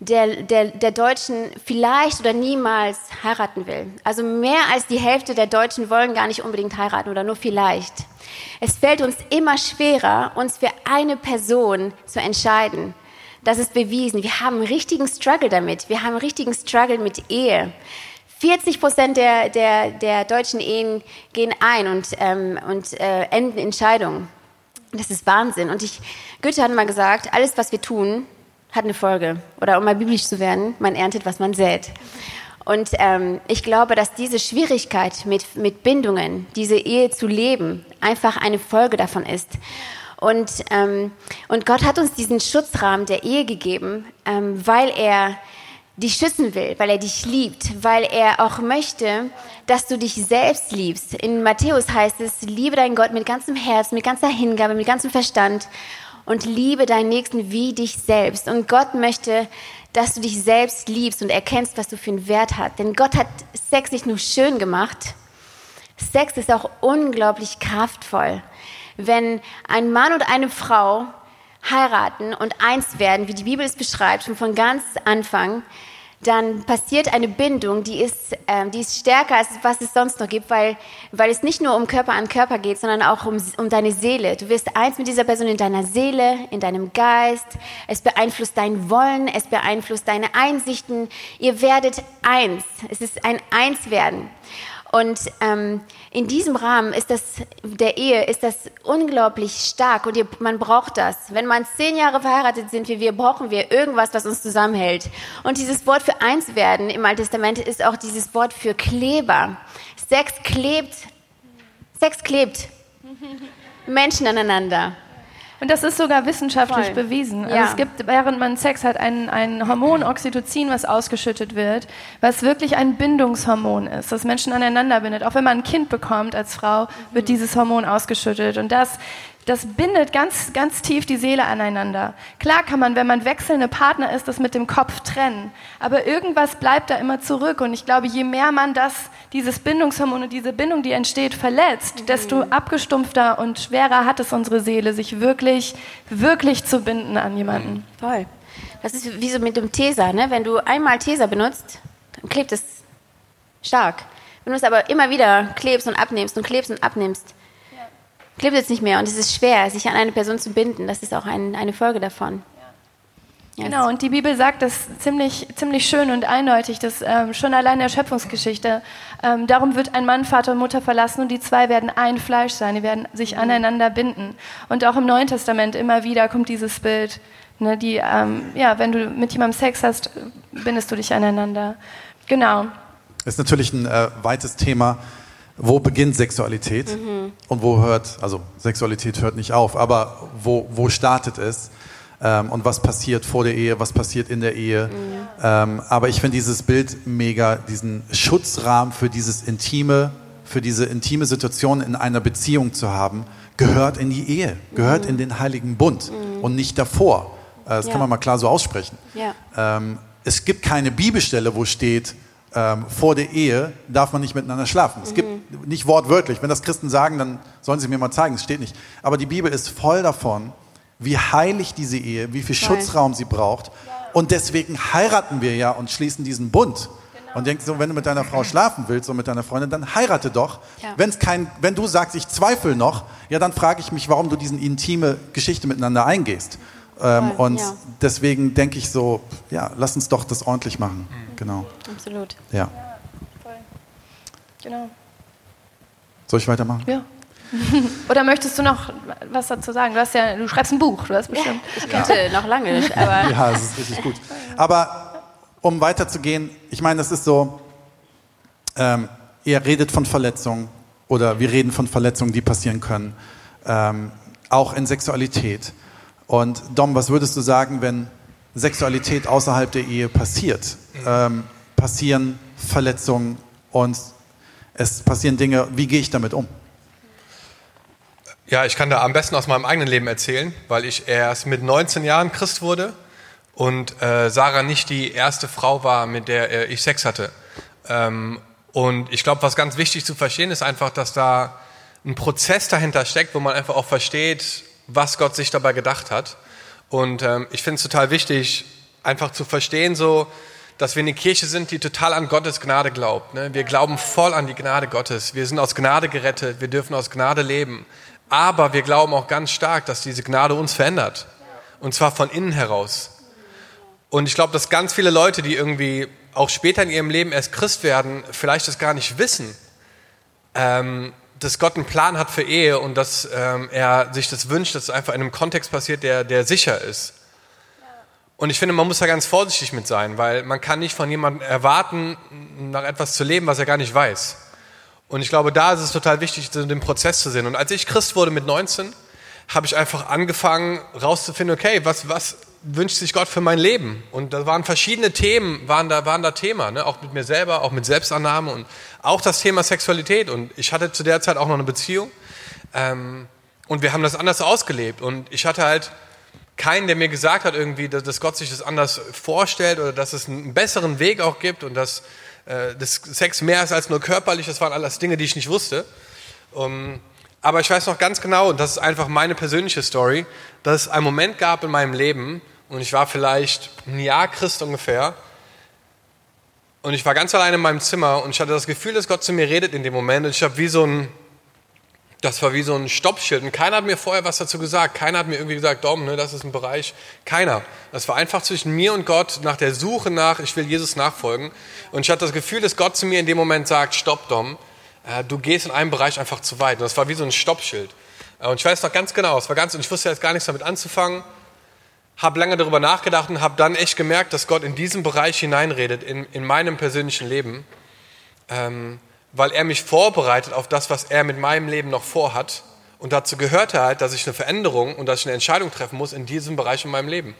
der, der, der Deutschen vielleicht oder niemals heiraten will. Also mehr als die Hälfte der Deutschen wollen gar nicht unbedingt heiraten oder nur vielleicht. Es fällt uns immer schwerer, uns für eine Person zu entscheiden. Das ist bewiesen. Wir haben einen richtigen Struggle damit. Wir haben einen richtigen Struggle mit Ehe. 40 Prozent der, der, der deutschen Ehen gehen ein und, ähm, und äh, enden in Scheidungen. Das ist Wahnsinn. Und ich, Goethe hat mal gesagt, alles, was wir tun, hat eine Folge. Oder um mal biblisch zu werden, man erntet, was man sät. Und ähm, ich glaube, dass diese Schwierigkeit mit, mit Bindungen, diese Ehe zu leben, einfach eine Folge davon ist. Und, ähm, und Gott hat uns diesen Schutzrahmen der Ehe gegeben, ähm, weil er dich schützen will, weil er dich liebt, weil er auch möchte, dass du dich selbst liebst. In Matthäus heißt es, liebe deinen Gott mit ganzem Herz, mit ganzer Hingabe, mit ganzem Verstand und liebe deinen Nächsten wie dich selbst. Und Gott möchte, dass du dich selbst liebst und erkennst, was du für einen Wert hast. Denn Gott hat Sex nicht nur schön gemacht, Sex ist auch unglaublich kraftvoll. Wenn ein Mann und eine Frau heiraten und eins werden, wie die Bibel es beschreibt, schon von ganz Anfang, dann passiert eine Bindung, die ist, ähm, die ist stärker, als was es sonst noch gibt, weil, weil es nicht nur um Körper an Körper geht, sondern auch um, um deine Seele. Du wirst eins mit dieser Person in deiner Seele, in deinem Geist. Es beeinflusst dein Wollen, es beeinflusst deine Einsichten. Ihr werdet eins. Es ist ein Einswerden. Und ähm, in diesem Rahmen ist das der Ehe ist das unglaublich stark und ihr, man braucht das. Wenn man zehn Jahre verheiratet sind wie wir, brauchen wir irgendwas, was uns zusammenhält. Und dieses Wort für eins werden im Alten Testament ist auch dieses Wort für Kleber. Sex klebt, Sex klebt Menschen aneinander. Und das ist sogar wissenschaftlich Voll. bewiesen. Also Ja. es gibt, während man Sex hat, ein, ein Hormon Oxytocin, was ausgeschüttet wird, was wirklich ein Bindungshormon ist, das Menschen aneinander bindet. Auch wenn man ein Kind bekommt als Frau, wird dieses Hormon ausgeschüttet. Und das das bindet ganz, ganz tief die Seele aneinander. Klar kann man, wenn man wechselnde Partner ist, das mit dem Kopf trennen. Aber irgendwas bleibt da immer zurück. Und ich glaube, je mehr man das, dieses Bindungshormon und diese Bindung, die entsteht, verletzt, mhm. desto abgestumpfter und schwerer hat es unsere Seele, sich wirklich, wirklich zu binden an jemanden. Mhm. Voll. Das ist wie so mit dem Teser. Ne? Wenn du einmal Teser benutzt, dann klebt es stark. Wenn du es aber immer wieder klebst und abnimmst und klebst und abnimmst, klebt es nicht mehr und es ist schwer, sich an eine Person zu binden. Das ist auch ein, eine Folge davon. Ja. Genau, und die Bibel sagt das ziemlich, ziemlich schön und eindeutig, dass ähm, schon allein in der Schöpfungsgeschichte, ähm, darum wird ein Mann Vater und Mutter verlassen und die zwei werden ein Fleisch sein, die werden sich mhm. aneinander binden. Und auch im Neuen Testament immer wieder kommt dieses Bild, ne, die, ähm, ja, wenn du mit jemandem Sex hast, bindest du dich aneinander. Genau. Das ist natürlich ein äh, weites Thema wo beginnt Sexualität mhm. und wo hört, also Sexualität hört nicht auf, aber wo, wo startet es ähm, und was passiert vor der Ehe, was passiert in der Ehe. Mhm. Ähm, aber ich finde dieses Bild mega, diesen Schutzrahmen für dieses intime, für diese intime Situation in einer Beziehung zu haben, gehört in die Ehe, gehört mhm. in den heiligen Bund mhm. und nicht davor. Äh, das ja. kann man mal klar so aussprechen. Ja. Ähm, es gibt keine Bibelstelle, wo steht, ähm, vor der Ehe darf man nicht miteinander schlafen. Es mhm. gibt nicht wortwörtlich. Wenn das Christen sagen, dann sollen sie mir mal zeigen. Es steht nicht. Aber die Bibel ist voll davon, wie heilig diese Ehe, wie viel Voll. Schutzraum sie braucht. Und deswegen heiraten wir ja und schließen diesen Bund. Genau. Und denkst so, wenn du mit deiner Frau schlafen willst und mit deiner Freundin, dann heirate doch. Ja. Wenn's kein, wenn du sagst, ich zweifle noch, ja, dann frage ich mich, warum du diese intime Geschichte miteinander eingehst. Ähm, und ja. deswegen denke ich so, ja, lass uns doch das ordentlich machen. Mhm. Genau. Absolut. Ja. ja voll. Genau. Soll ich weitermachen? Ja. Oder möchtest du noch was dazu sagen? Du, hast ja, du schreibst ein Buch, du hast bestimmt. Ja, ich könnte ja. noch lange, aber. Ja, es ist richtig gut. Aber um weiterzugehen, ich meine, das ist so, ähm, ihr redet von Verletzungen oder wir reden von Verletzungen, die passieren können, ähm, auch in Sexualität. Und Dom, was würdest du sagen, wenn Sexualität außerhalb der Ehe passiert? Ähm, passieren Verletzungen und es passieren Dinge, wie gehe ich damit um? Ja, ich kann da am besten aus meinem eigenen Leben erzählen, weil ich erst mit 19 Jahren Christ wurde und äh, Sarah nicht die erste Frau war, mit der äh, ich Sex hatte. Ähm, und ich glaube, was ganz wichtig zu verstehen ist einfach, dass da ein Prozess dahinter steckt, wo man einfach auch versteht, was Gott sich dabei gedacht hat. Und ähm, ich finde es total wichtig, einfach zu verstehen, so, dass wir eine Kirche sind, die total an Gottes Gnade glaubt. Ne? Wir glauben voll an die Gnade Gottes. Wir sind aus Gnade gerettet. Wir dürfen aus Gnade leben. Aber wir glauben auch ganz stark, dass diese Gnade uns verändert. Und zwar von innen heraus. Und ich glaube, dass ganz viele Leute, die irgendwie auch später in ihrem Leben erst Christ werden, vielleicht das gar nicht wissen. Ähm, dass Gott einen Plan hat für Ehe und dass ähm, er sich das wünscht, dass es einfach in einem Kontext passiert, der, der sicher ist. Und ich finde, man muss da ganz vorsichtig mit sein, weil man kann nicht von jemandem erwarten, nach etwas zu leben, was er gar nicht weiß. Und ich glaube, da ist es total wichtig, den Prozess zu sehen. Und als ich Christ wurde mit 19, habe ich einfach angefangen rauszufinden, okay, was, was wünscht sich Gott für mein Leben? Und da waren verschiedene Themen, waren da, waren da Thema, ne? auch mit mir selber, auch mit Selbstannahme und auch das Thema Sexualität. Und ich hatte zu der Zeit auch noch eine Beziehung. Ähm, und wir haben das anders ausgelebt. Und ich hatte halt keinen, der mir gesagt hat, irgendwie, dass, dass Gott sich das anders vorstellt oder dass es einen besseren Weg auch gibt und dass äh, das Sex mehr ist als nur körperlich. Das waren alles Dinge, die ich nicht wusste. Um, aber ich weiß noch ganz genau, und das ist einfach meine persönliche Story, dass es einen Moment gab in meinem Leben, und ich war vielleicht ein Jahr Christ ungefähr, und ich war ganz allein in meinem Zimmer und ich hatte das Gefühl, dass Gott zu mir redet in dem Moment. Und ich habe wie so ein, das war wie so ein Stoppschild. Und keiner hat mir vorher was dazu gesagt. Keiner hat mir irgendwie gesagt, Dom, ne, das ist ein Bereich. Keiner. Das war einfach zwischen mir und Gott nach der Suche nach, ich will Jesus nachfolgen. Und ich hatte das Gefühl, dass Gott zu mir in dem Moment sagt, stopp, Dom, äh, du gehst in einem Bereich einfach zu weit. Und das war wie so ein Stoppschild. Äh, und ich weiß noch ganz genau, es war ganz, und ich wusste jetzt gar nichts damit anzufangen habe lange darüber nachgedacht und habe dann echt gemerkt, dass Gott in diesen Bereich hineinredet, in, in meinem persönlichen Leben, ähm, weil er mich vorbereitet auf das, was er mit meinem Leben noch vorhat. Und dazu gehört er halt, dass ich eine Veränderung und dass ich eine Entscheidung treffen muss in diesem Bereich in meinem Leben.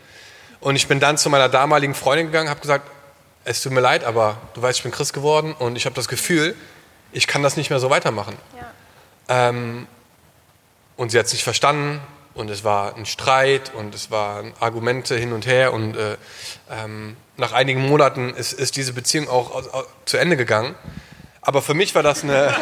Und ich bin dann zu meiner damaligen Freundin gegangen, habe gesagt, es tut mir leid, aber du weißt, ich bin Christ geworden und ich habe das Gefühl, ich kann das nicht mehr so weitermachen. Ja. Ähm, und sie hat es nicht verstanden und es war ein Streit und es waren Argumente hin und her und äh, ähm, nach einigen Monaten ist, ist diese Beziehung auch, auch, zu Ende gegangen. Aber für mich war das eine,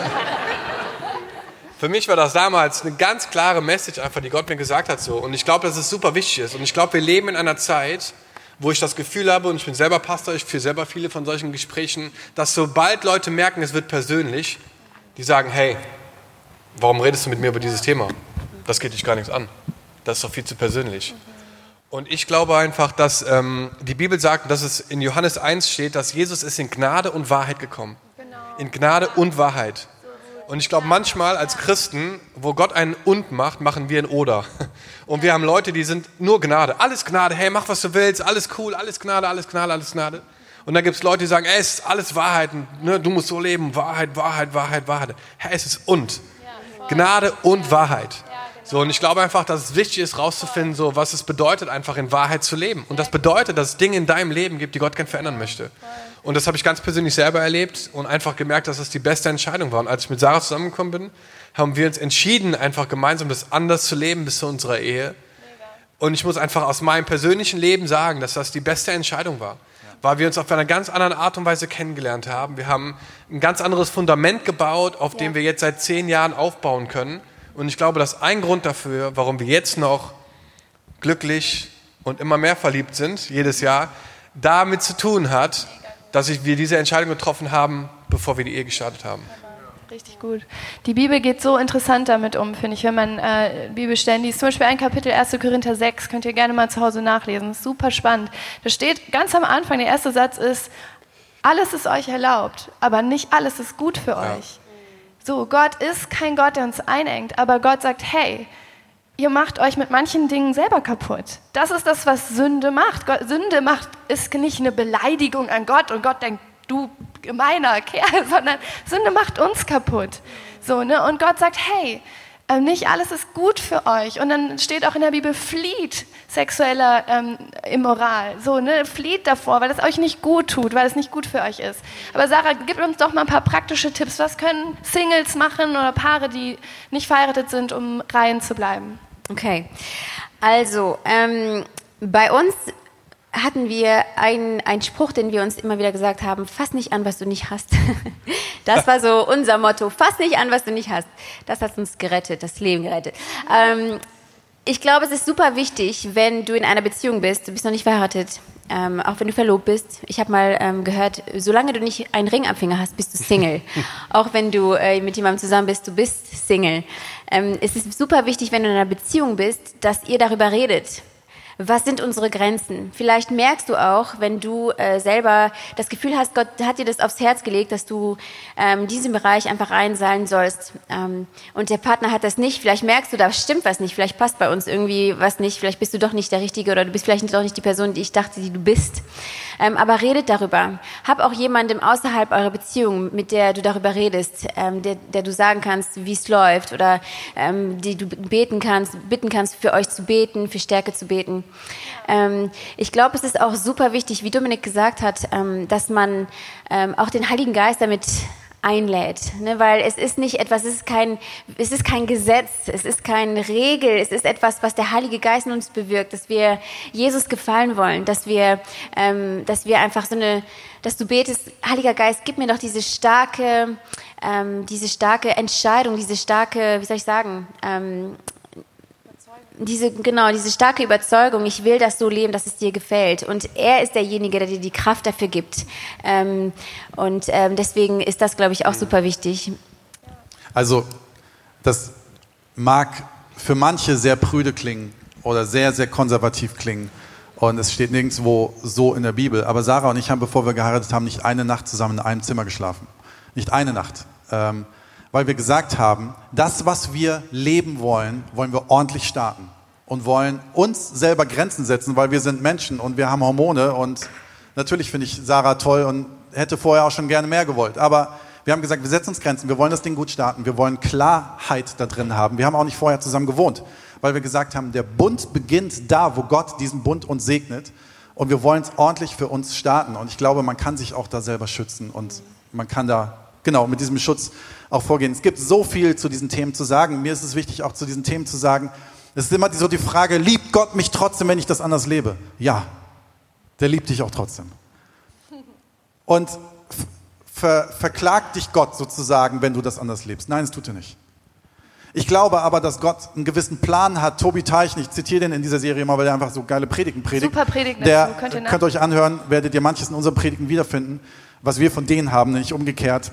für mich war das damals eine ganz klare Message einfach, die Gott mir gesagt hat so. Und ich glaube, dass es super wichtig ist. Und ich glaube, wir leben in einer Zeit, wo ich das Gefühl habe, und ich bin selber Pastor, ich führe selber viele von solchen Gesprächen, dass sobald Leute merken, es wird persönlich, die sagen, hey, warum redest du mit mir über dieses Thema? Das geht dich gar nichts an. Das ist doch viel zu persönlich. Und ich glaube einfach, dass ähm, die Bibel sagt, dass es in Johannes 1 steht, dass Jesus ist in Gnade und Wahrheit gekommen. In Gnade und Wahrheit. Und ich glaube, manchmal als Christen, wo Gott einen Und macht, machen wir ein Oder. Und wir haben Leute, die sind nur Gnade. Alles Gnade, hey, mach was du willst, alles cool, alles Gnade, alles Gnade, alles Gnade. Und dann gibt es Leute, die sagen, ey, es ist alles Wahrheit, ne? du musst so leben, Wahrheit, Wahrheit, Wahrheit, Wahrheit. Hey, es ist Und. Gnade und Wahrheit. So, und ich glaube einfach, dass es wichtig ist, rauszufinden, so, was es bedeutet, einfach in Wahrheit zu leben. Und das bedeutet, dass es Dinge in deinem Leben gibt, die Gott gern verändern möchte. Und das habe ich ganz persönlich selber erlebt und einfach gemerkt, dass es die beste Entscheidung war. Und als ich mit Sarah zusammengekommen bin, haben wir uns entschieden, einfach gemeinsam das anders zu leben bis zu unserer Ehe. Und ich muss einfach aus meinem persönlichen Leben sagen, dass das die beste Entscheidung war. Weil wir uns auf einer ganz anderen Art und Weise kennengelernt haben. Wir haben ein ganz anderes Fundament gebaut, auf dem wir jetzt seit zehn Jahren aufbauen können. Und ich glaube, dass ein Grund dafür, warum wir jetzt noch glücklich und immer mehr verliebt sind, jedes Jahr, damit zu tun hat, dass wir diese Entscheidung getroffen haben, bevor wir die Ehe gestartet haben. Richtig gut. Die Bibel geht so interessant damit um, finde ich, wenn man äh, Bibelstellen liest. Zum Beispiel ein Kapitel 1. Korinther 6, könnt ihr gerne mal zu Hause nachlesen. Super spannend. Da steht ganz am Anfang, der erste Satz ist, alles ist euch erlaubt, aber nicht alles ist gut für ja. euch. So, Gott ist kein Gott, der uns einengt, aber Gott sagt, hey, ihr macht euch mit manchen Dingen selber kaputt. Das ist das, was Sünde macht. Gott, Sünde macht, ist nicht eine Beleidigung an Gott und Gott denkt, du gemeiner Kerl, sondern Sünde macht uns kaputt. So, ne? Und Gott sagt, hey, ähm, nicht alles ist gut für euch. Und dann steht auch in der Bibel, flieht sexueller ähm, Immoral. So, ne? Flieht davor, weil es euch nicht gut tut, weil es nicht gut für euch ist. Aber Sarah, gib uns doch mal ein paar praktische Tipps. Was können Singles machen oder Paare, die nicht verheiratet sind, um rein zu bleiben? Okay. Also, ähm, bei uns hatten wir einen, einen Spruch, den wir uns immer wieder gesagt haben, fass nicht an, was du nicht hast. Das war so unser Motto, fass nicht an, was du nicht hast. Das hat uns gerettet, das Leben gerettet. Ähm, ich glaube, es ist super wichtig, wenn du in einer Beziehung bist, du bist noch nicht verheiratet, ähm, auch wenn du verlobt bist. Ich habe mal ähm, gehört, solange du nicht einen Ring am Finger hast, bist du Single. auch wenn du äh, mit jemandem zusammen bist, du bist Single. Ähm, es ist super wichtig, wenn du in einer Beziehung bist, dass ihr darüber redet was sind unsere Grenzen? Vielleicht merkst du auch, wenn du äh, selber das Gefühl hast, Gott hat dir das aufs Herz gelegt, dass du ähm, diesen Bereich einfach einseilen sollst. Ähm, und der Partner hat das nicht. Vielleicht merkst du, da stimmt was nicht. Vielleicht passt bei uns irgendwie was nicht. Vielleicht bist du doch nicht der Richtige oder du bist vielleicht doch nicht die Person, die ich dachte, die du bist. Ähm, aber redet darüber. Hab auch jemanden außerhalb eurer Beziehung, mit der du darüber redest, ähm, der, der du sagen kannst, wie es läuft oder ähm, die du beten kannst, bitten kannst, für euch zu beten, für Stärke zu beten. Ähm, ich glaube, es ist auch super wichtig, wie Dominik gesagt hat, ähm, dass man ähm, auch den Heiligen Geist damit einlädt, ne? weil es ist nicht etwas, es ist kein, es ist kein Gesetz, es ist keine Regel, es ist etwas, was der Heilige Geist in uns bewirkt, dass wir Jesus gefallen wollen, dass wir, ähm, dass wir einfach so eine, dass du betest, Heiliger Geist, gib mir doch diese starke, ähm, diese starke Entscheidung, diese starke, wie soll ich sagen, ähm, diese, genau, diese starke Überzeugung, ich will das so leben, dass es dir gefällt. Und er ist derjenige, der dir die Kraft dafür gibt. Ähm, und ähm, deswegen ist das, glaube ich, auch super wichtig. Also, das mag für manche sehr prüde klingen oder sehr, sehr konservativ klingen. Und es steht nirgendwo so in der Bibel. Aber Sarah und ich haben, bevor wir geheiratet haben, nicht eine Nacht zusammen in einem Zimmer geschlafen. Nicht eine Nacht. Ähm, weil wir gesagt haben, das, was wir leben wollen, wollen wir ordentlich starten und wollen uns selber Grenzen setzen, weil wir sind Menschen und wir haben Hormone und natürlich finde ich Sarah toll und hätte vorher auch schon gerne mehr gewollt, aber wir haben gesagt, wir setzen uns Grenzen, wir wollen das Ding gut starten, wir wollen Klarheit da drin haben. Wir haben auch nicht vorher zusammen gewohnt, weil wir gesagt haben, der Bund beginnt da, wo Gott diesen Bund uns segnet und wir wollen es ordentlich für uns starten und ich glaube, man kann sich auch da selber schützen und man kann da genau mit diesem Schutz auch vorgehen. Es gibt so viel zu diesen Themen zu sagen. Mir ist es wichtig, auch zu diesen Themen zu sagen. Es ist immer so die Frage, liebt Gott mich trotzdem, wenn ich das anders lebe? Ja, der liebt dich auch trotzdem. Und ver verklagt dich Gott sozusagen, wenn du das anders lebst. Nein, das tut er nicht. Ich glaube aber, dass Gott einen gewissen Plan hat. Tobi Teichen, ich zitiere den in dieser Serie mal, weil er einfach so geile Predigen predigt. Super Predigen Der könnt ihr könnt euch anhören, werdet ihr manches in unseren Predigen wiederfinden, was wir von denen haben, nicht umgekehrt.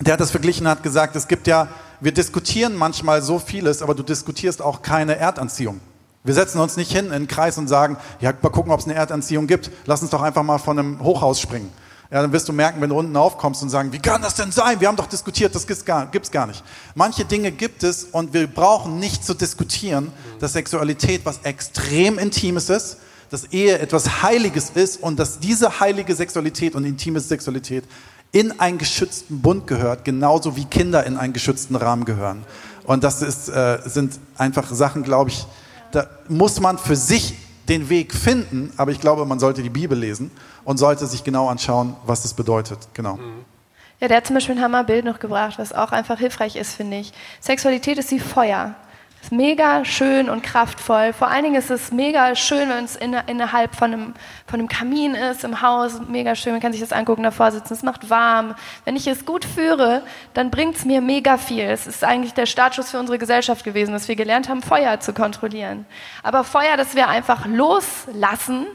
Der hat das verglichen, hat gesagt, es gibt ja, wir diskutieren manchmal so vieles, aber du diskutierst auch keine Erdanziehung. Wir setzen uns nicht hin in einen Kreis und sagen, ja, mal gucken, ob es eine Erdanziehung gibt. Lass uns doch einfach mal von einem Hochhaus springen. Ja, dann wirst du merken, wenn du unten aufkommst und sagen, wie kann das denn sein? Wir haben doch diskutiert, das gibt's gar, gibt's gar nicht. Manche Dinge gibt es und wir brauchen nicht zu diskutieren, dass Sexualität was extrem Intimes ist, dass Ehe etwas Heiliges ist und dass diese heilige Sexualität und intime Sexualität in einen geschützten Bund gehört, genauso wie Kinder in einen geschützten Rahmen gehören. Und das ist, äh, sind einfach Sachen, glaube ich, da muss man für sich den Weg finden, aber ich glaube, man sollte die Bibel lesen und sollte sich genau anschauen, was das bedeutet. Genau. Ja, der hat zum Beispiel ein Hammerbild noch gebracht, was auch einfach hilfreich ist, finde ich. Sexualität ist wie Feuer. Mega schön und kraftvoll. Vor allen Dingen ist es mega schön, wenn es in, innerhalb von einem, von einem Kamin ist, im Haus. Mega schön, man kann sich das angucken, davor sitzen. Es macht warm. Wenn ich es gut führe, dann bringt es mir mega viel. Es ist eigentlich der Startschuss für unsere Gesellschaft gewesen, dass wir gelernt haben, Feuer zu kontrollieren. Aber Feuer, das wir einfach loslassen,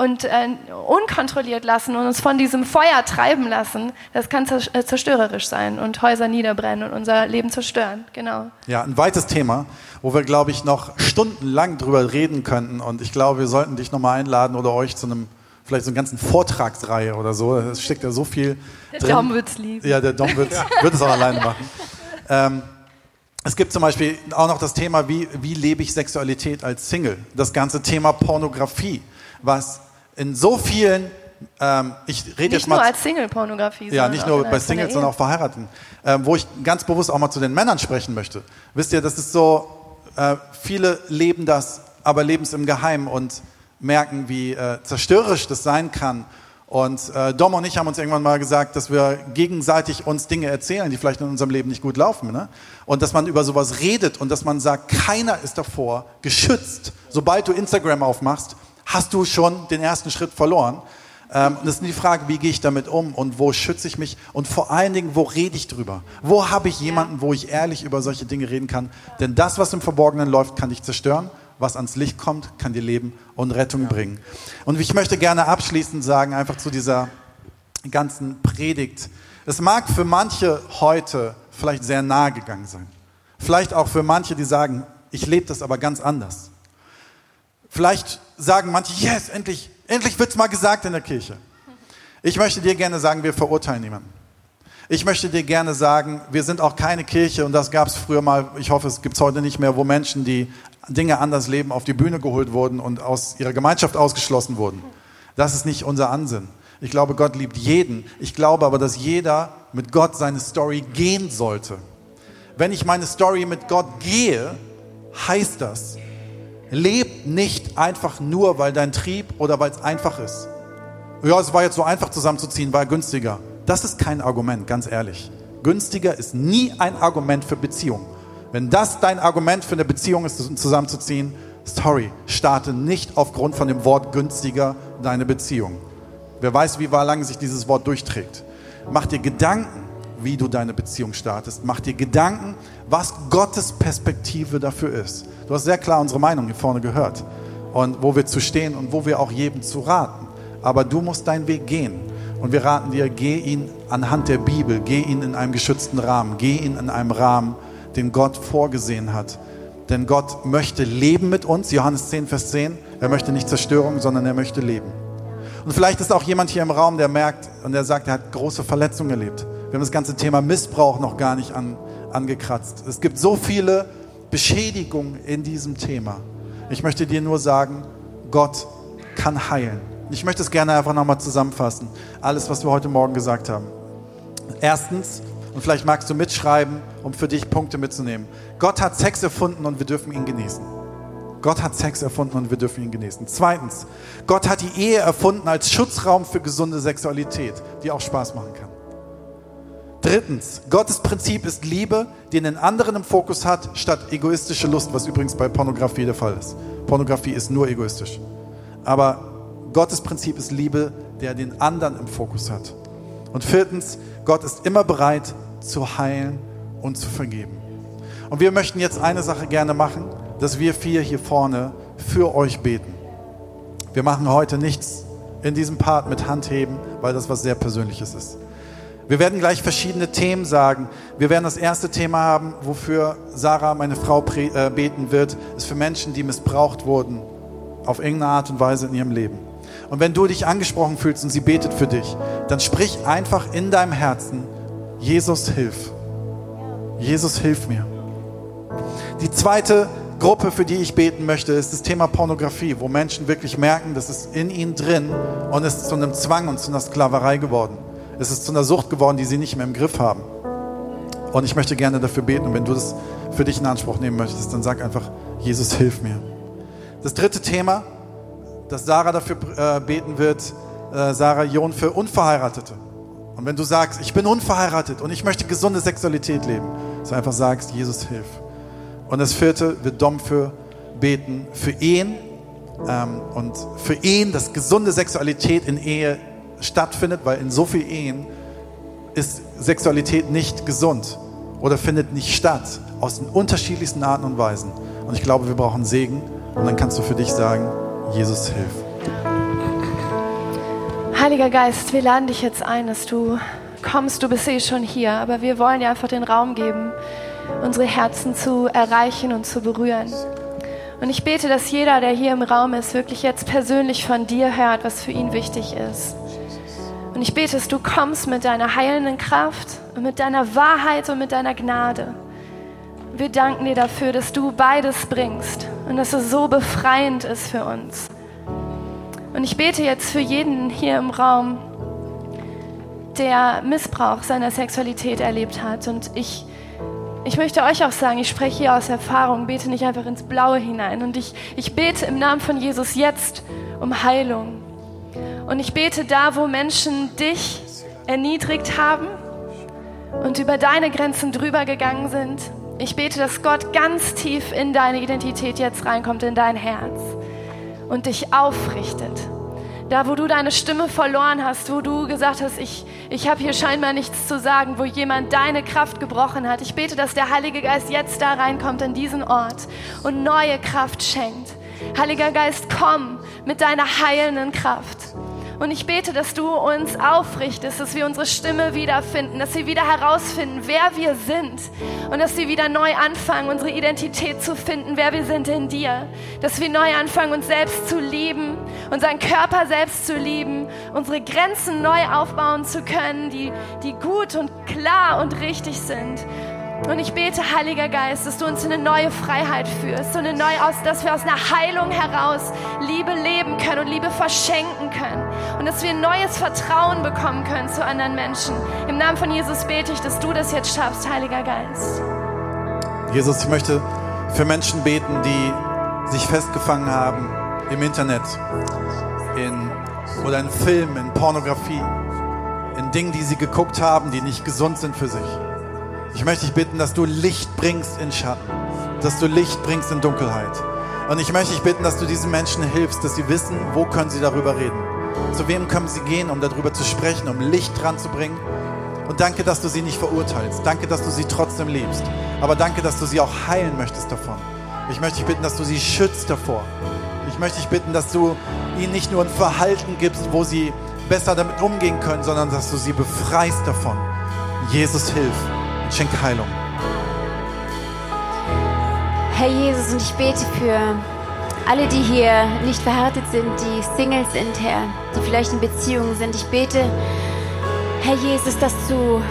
und äh, unkontrolliert lassen und uns von diesem Feuer treiben lassen, das kann äh, zerstörerisch sein und Häuser niederbrennen und unser Leben zerstören. Genau. Ja, ein weites Thema, wo wir, glaube ich, noch stundenlang drüber reden könnten. Und ich glaube, wir sollten dich nochmal einladen oder euch zu einem, vielleicht so einer ganzen Vortragsreihe oder so. Es steckt ja so viel der drin. Dom wird's lieben. Ja, der Dom wird's, wird es auch alleine machen. Ähm, es gibt zum Beispiel auch noch das Thema, wie, wie lebe ich Sexualität als Single? Das ganze Thema Pornografie, was in so vielen, ähm, ich rede Nicht jetzt mal. nur als Single-Pornografie. Ja, nicht nur bei Singles, der sondern auch Verheirateten. Ähm, wo ich ganz bewusst auch mal zu den Männern sprechen möchte. Wisst ihr, das ist so, äh, viele leben das, aber leben es im Geheimen und merken, wie äh, zerstörerisch das sein kann. Und äh, Dom und ich haben uns irgendwann mal gesagt, dass wir gegenseitig uns Dinge erzählen, die vielleicht in unserem Leben nicht gut laufen. Ne? Und dass man über sowas redet und dass man sagt, keiner ist davor geschützt. Sobald du Instagram aufmachst, hast du schon den ersten Schritt verloren. Ähm, und das ist die Frage, wie gehe ich damit um und wo schütze ich mich und vor allen Dingen, wo rede ich drüber? Wo habe ich jemanden, wo ich ehrlich über solche Dinge reden kann? Denn das, was im Verborgenen läuft, kann dich zerstören. Was ans Licht kommt, kann dir Leben und Rettung bringen. Und ich möchte gerne abschließend sagen, einfach zu dieser ganzen Predigt. Es mag für manche heute vielleicht sehr nahe gegangen sein. Vielleicht auch für manche, die sagen, ich lebe das aber ganz anders. Vielleicht sagen manche, yes, endlich, endlich wird's mal gesagt in der Kirche. Ich möchte dir gerne sagen, wir verurteilen niemanden. Ich möchte dir gerne sagen, wir sind auch keine Kirche und das gab es früher mal, ich hoffe, es gibt es heute nicht mehr, wo Menschen, die Dinge anders leben, auf die Bühne geholt wurden und aus ihrer Gemeinschaft ausgeschlossen wurden. Das ist nicht unser Ansinn. Ich glaube, Gott liebt jeden. Ich glaube aber, dass jeder mit Gott seine Story gehen sollte. Wenn ich meine Story mit Gott gehe, heißt das, leb nicht einfach nur, weil dein Trieb oder weil es einfach ist. Ja, es war jetzt so einfach zusammenzuziehen, war günstiger. Das ist kein Argument, ganz ehrlich. Günstiger ist nie ein Argument für Beziehung. Wenn das dein Argument für eine Beziehung ist, zusammenzuziehen, sorry, starte nicht aufgrund von dem Wort günstiger deine Beziehung. Wer weiß, wie lange sich dieses Wort durchträgt. Mach dir Gedanken, wie du deine Beziehung startest. Mach dir Gedanken, was Gottes Perspektive dafür ist. Du hast sehr klar unsere Meinung hier vorne gehört und wo wir zu stehen und wo wir auch jedem zu raten. Aber du musst deinen Weg gehen. Und wir raten dir, geh ihn anhand der Bibel, geh ihn in einem geschützten Rahmen, geh ihn in einem Rahmen, den Gott vorgesehen hat. Denn Gott möchte leben mit uns, Johannes 10, Vers 10. Er möchte nicht Zerstörung, sondern er möchte leben. Und vielleicht ist auch jemand hier im Raum, der merkt und der sagt, er hat große Verletzungen erlebt. Wir haben das ganze Thema Missbrauch noch gar nicht an, angekratzt. Es gibt so viele Beschädigungen in diesem Thema. Ich möchte dir nur sagen, Gott kann heilen. Ich möchte es gerne einfach nochmal zusammenfassen. Alles, was wir heute Morgen gesagt haben. Erstens, und vielleicht magst du mitschreiben, um für dich Punkte mitzunehmen. Gott hat Sex erfunden und wir dürfen ihn genießen. Gott hat Sex erfunden und wir dürfen ihn genießen. Zweitens, Gott hat die Ehe erfunden als Schutzraum für gesunde Sexualität, die auch Spaß machen kann. Drittens, Gottes Prinzip ist Liebe, die den anderen im Fokus hat, statt egoistische Lust, was übrigens bei Pornografie der Fall ist. Pornografie ist nur egoistisch. Aber Gottes Prinzip ist Liebe, der den anderen im Fokus hat. Und viertens, Gott ist immer bereit zu heilen und zu vergeben. Und wir möchten jetzt eine Sache gerne machen, dass wir vier hier vorne für euch beten. Wir machen heute nichts in diesem Part mit Handheben, weil das was sehr Persönliches ist. Wir werden gleich verschiedene Themen sagen. Wir werden das erste Thema haben, wofür Sarah, meine Frau, äh, beten wird, ist für Menschen, die missbraucht wurden, auf irgendeine Art und Weise in ihrem Leben. Und wenn du dich angesprochen fühlst und sie betet für dich, dann sprich einfach in deinem Herzen, Jesus hilf. Jesus hilf mir. Die zweite Gruppe, für die ich beten möchte, ist das Thema Pornografie, wo Menschen wirklich merken, das ist in ihnen drin und es ist zu einem Zwang und zu einer Sklaverei geworden. Es ist zu einer Sucht geworden, die sie nicht mehr im Griff haben. Und ich möchte gerne dafür beten. Und wenn du das für dich in Anspruch nehmen möchtest, dann sag einfach, Jesus, hilf mir. Das dritte Thema, dass Sarah dafür äh, beten wird, äh, Sarah Jon, für Unverheiratete. Und wenn du sagst, ich bin unverheiratet und ich möchte gesunde Sexualität leben, dass du einfach sagst, Jesus, hilf. Und das vierte wird Dom für beten, für Ehen. Ähm, und für Ehen, dass gesunde Sexualität in Ehe stattfindet, weil in so vielen Ehen ist Sexualität nicht gesund oder findet nicht statt, aus den unterschiedlichsten Arten und Weisen. Und ich glaube, wir brauchen Segen. Und dann kannst du für dich sagen, Jesus hilf. Heiliger Geist, wir laden dich jetzt ein, dass du kommst. Du bist eh schon hier, aber wir wollen dir einfach den Raum geben, unsere Herzen zu erreichen und zu berühren. Und ich bete, dass jeder, der hier im Raum ist, wirklich jetzt persönlich von dir hört, was für ihn wichtig ist. Und ich bete, dass du kommst mit deiner heilenden Kraft und mit deiner Wahrheit und mit deiner Gnade. Wir danken dir dafür, dass du beides bringst und dass es so befreiend ist für uns. Und ich bete jetzt für jeden hier im Raum, der Missbrauch seiner Sexualität erlebt hat. Und ich, ich möchte euch auch sagen, ich spreche hier aus Erfahrung, bete nicht einfach ins Blaue hinein. Und ich, ich bete im Namen von Jesus jetzt um Heilung. Und ich bete da, wo Menschen dich erniedrigt haben und über deine Grenzen drüber gegangen sind. Ich bete, dass Gott ganz tief in deine Identität jetzt reinkommt, in dein Herz und dich aufrichtet. Da, wo du deine Stimme verloren hast, wo du gesagt hast, ich, ich habe hier scheinbar nichts zu sagen, wo jemand deine Kraft gebrochen hat. Ich bete, dass der Heilige Geist jetzt da reinkommt in diesen Ort und neue Kraft schenkt. Heiliger Geist, komm mit deiner heilenden Kraft. Und ich bete, dass du uns aufrichtest, dass wir unsere Stimme wiederfinden, dass wir wieder herausfinden, wer wir sind und dass wir wieder neu anfangen, unsere Identität zu finden, wer wir sind in dir. Dass wir neu anfangen, uns selbst zu lieben, unseren Körper selbst zu lieben, unsere Grenzen neu aufbauen zu können, die, die gut und klar und richtig sind. Und ich bete, Heiliger Geist, dass du uns in eine neue Freiheit führst, eine neue dass wir aus einer Heilung heraus Liebe leben können und Liebe verschenken können und dass wir ein neues Vertrauen bekommen können zu anderen Menschen. Im Namen von Jesus bete ich, dass du das jetzt schaffst, Heiliger Geist. Jesus, ich möchte für Menschen beten, die sich festgefangen haben im Internet, in, oder in Filmen, in Pornografie, in Dingen, die sie geguckt haben, die nicht gesund sind für sich. Ich möchte dich bitten, dass du Licht bringst in Schatten, dass du Licht bringst in Dunkelheit. Und ich möchte dich bitten, dass du diesen Menschen hilfst, dass sie wissen, wo können sie darüber reden. Zu wem können sie gehen, um darüber zu sprechen, um Licht dran zu bringen. Und danke, dass du sie nicht verurteilst. Danke, dass du sie trotzdem liebst. Aber danke, dass du sie auch heilen möchtest davon. Ich möchte dich bitten, dass du sie schützt davor. Ich möchte dich bitten, dass du ihnen nicht nur ein Verhalten gibst, wo sie besser damit umgehen können, sondern dass du sie befreist davon. Jesus, hilf schenk Heilung. Herr Jesus, und ich bete für alle, die hier nicht verhärtet sind, die Singles sind, Herr, die vielleicht in Beziehungen sind. Ich bete, Herr Jesus, dass du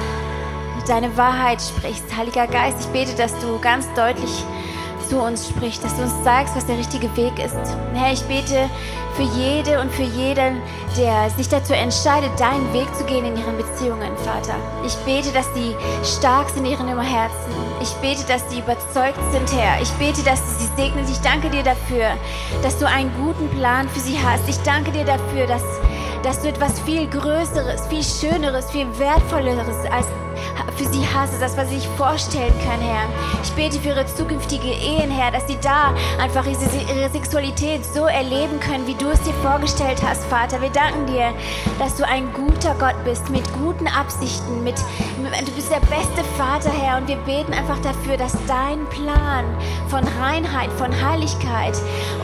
deine Wahrheit sprichst. Heiliger Geist, ich bete, dass du ganz deutlich zu uns sprichst, dass du uns sagst, was der richtige Weg ist. Herr, ich bete für jede und für jeden, der sich dazu entscheidet, deinen Weg zu gehen in ihren Beziehungen, Vater. Ich bete, dass die stark sind in ihren Herzen. Ich bete, dass sie überzeugt sind, Herr. Ich bete, dass du sie segnest. Ich danke dir dafür, dass du einen guten Plan für sie hast. Ich danke dir dafür, dass, dass du etwas viel Größeres, viel Schöneres, viel Wertvolleres als für sie hast, das, was sie sich vorstellen können, Herr. Ich bete für ihre zukünftige Ehen, Herr, dass sie da einfach ihre Sexualität so erleben können, wie du es dir vorgestellt hast, Vater. Wir danken dir, dass du ein guter Gott bist, mit guten Absichten, mit, du bist der beste Vater, Herr, und wir beten einfach dafür, dass dein Plan von Reinheit, von Heiligkeit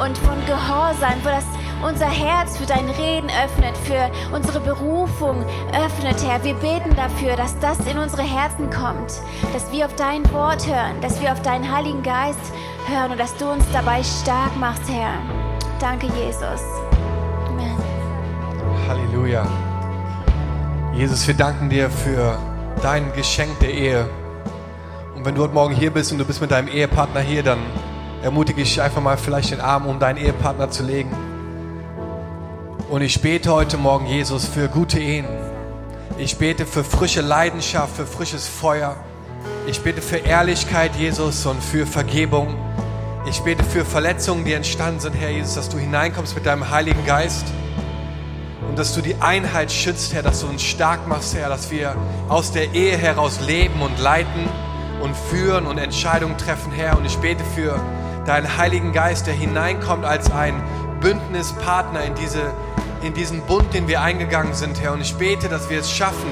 und von Gehorsam, wo das unser Herz für dein Reden öffnet, für unsere Berufung öffnet, Herr. Wir beten dafür, dass das in unsere Herzen kommt, dass wir auf dein Wort hören, dass wir auf deinen Heiligen Geist hören und dass du uns dabei stark machst, Herr. Danke, Jesus. Amen. Halleluja. Jesus, wir danken dir für dein Geschenk der Ehe. Und wenn du heute Morgen hier bist und du bist mit deinem Ehepartner hier, dann ermutige ich einfach mal vielleicht den Arm um deinen Ehepartner zu legen. Und ich bete heute Morgen, Jesus, für gute Ehen. Ich bete für frische Leidenschaft, für frisches Feuer. Ich bete für Ehrlichkeit, Jesus, und für Vergebung. Ich bete für Verletzungen, die entstanden sind, Herr Jesus, dass du hineinkommst mit deinem Heiligen Geist und dass du die Einheit schützt, Herr, dass du uns stark machst, Herr, dass wir aus der Ehe heraus leben und leiten und führen und Entscheidungen treffen, Herr. Und ich bete für deinen Heiligen Geist, der hineinkommt als ein Bündnispartner in, diese, in diesen Bund, den wir eingegangen sind, Herr. Und ich bete, dass wir es schaffen,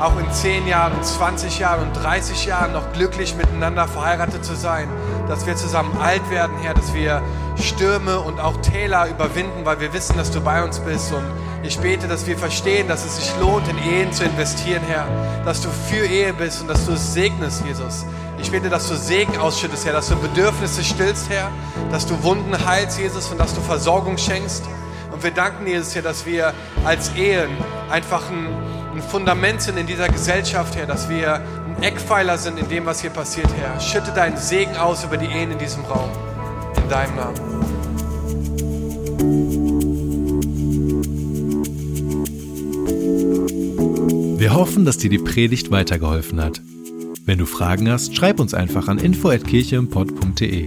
auch in 10 Jahren, 20 Jahren und 30 Jahren noch glücklich miteinander verheiratet zu sein, dass wir zusammen alt werden, Herr, dass wir Stürme und auch Täler überwinden, weil wir wissen, dass du bei uns bist. Und ich bete, dass wir verstehen, dass es sich lohnt, in Ehen zu investieren, Herr, dass du für Ehe bist und dass du es segnest, Jesus. Ich bete, dass du Segen ausschüttest, Herr, dass du Bedürfnisse stillst, Herr, dass du Wunden heilst, Jesus, und dass du Versorgung schenkst. Und wir danken dir, Herr, dass wir als Ehen einfach ein, ein Fundament sind in dieser Gesellschaft, Herr, dass wir ein Eckpfeiler sind in dem, was hier passiert, Herr. Schütte deinen Segen aus über die Ehen in diesem Raum. In deinem Namen. Wir hoffen, dass dir die Predigt weitergeholfen hat. Wenn du Fragen hast, schreib uns einfach an info@kircheimpott.de.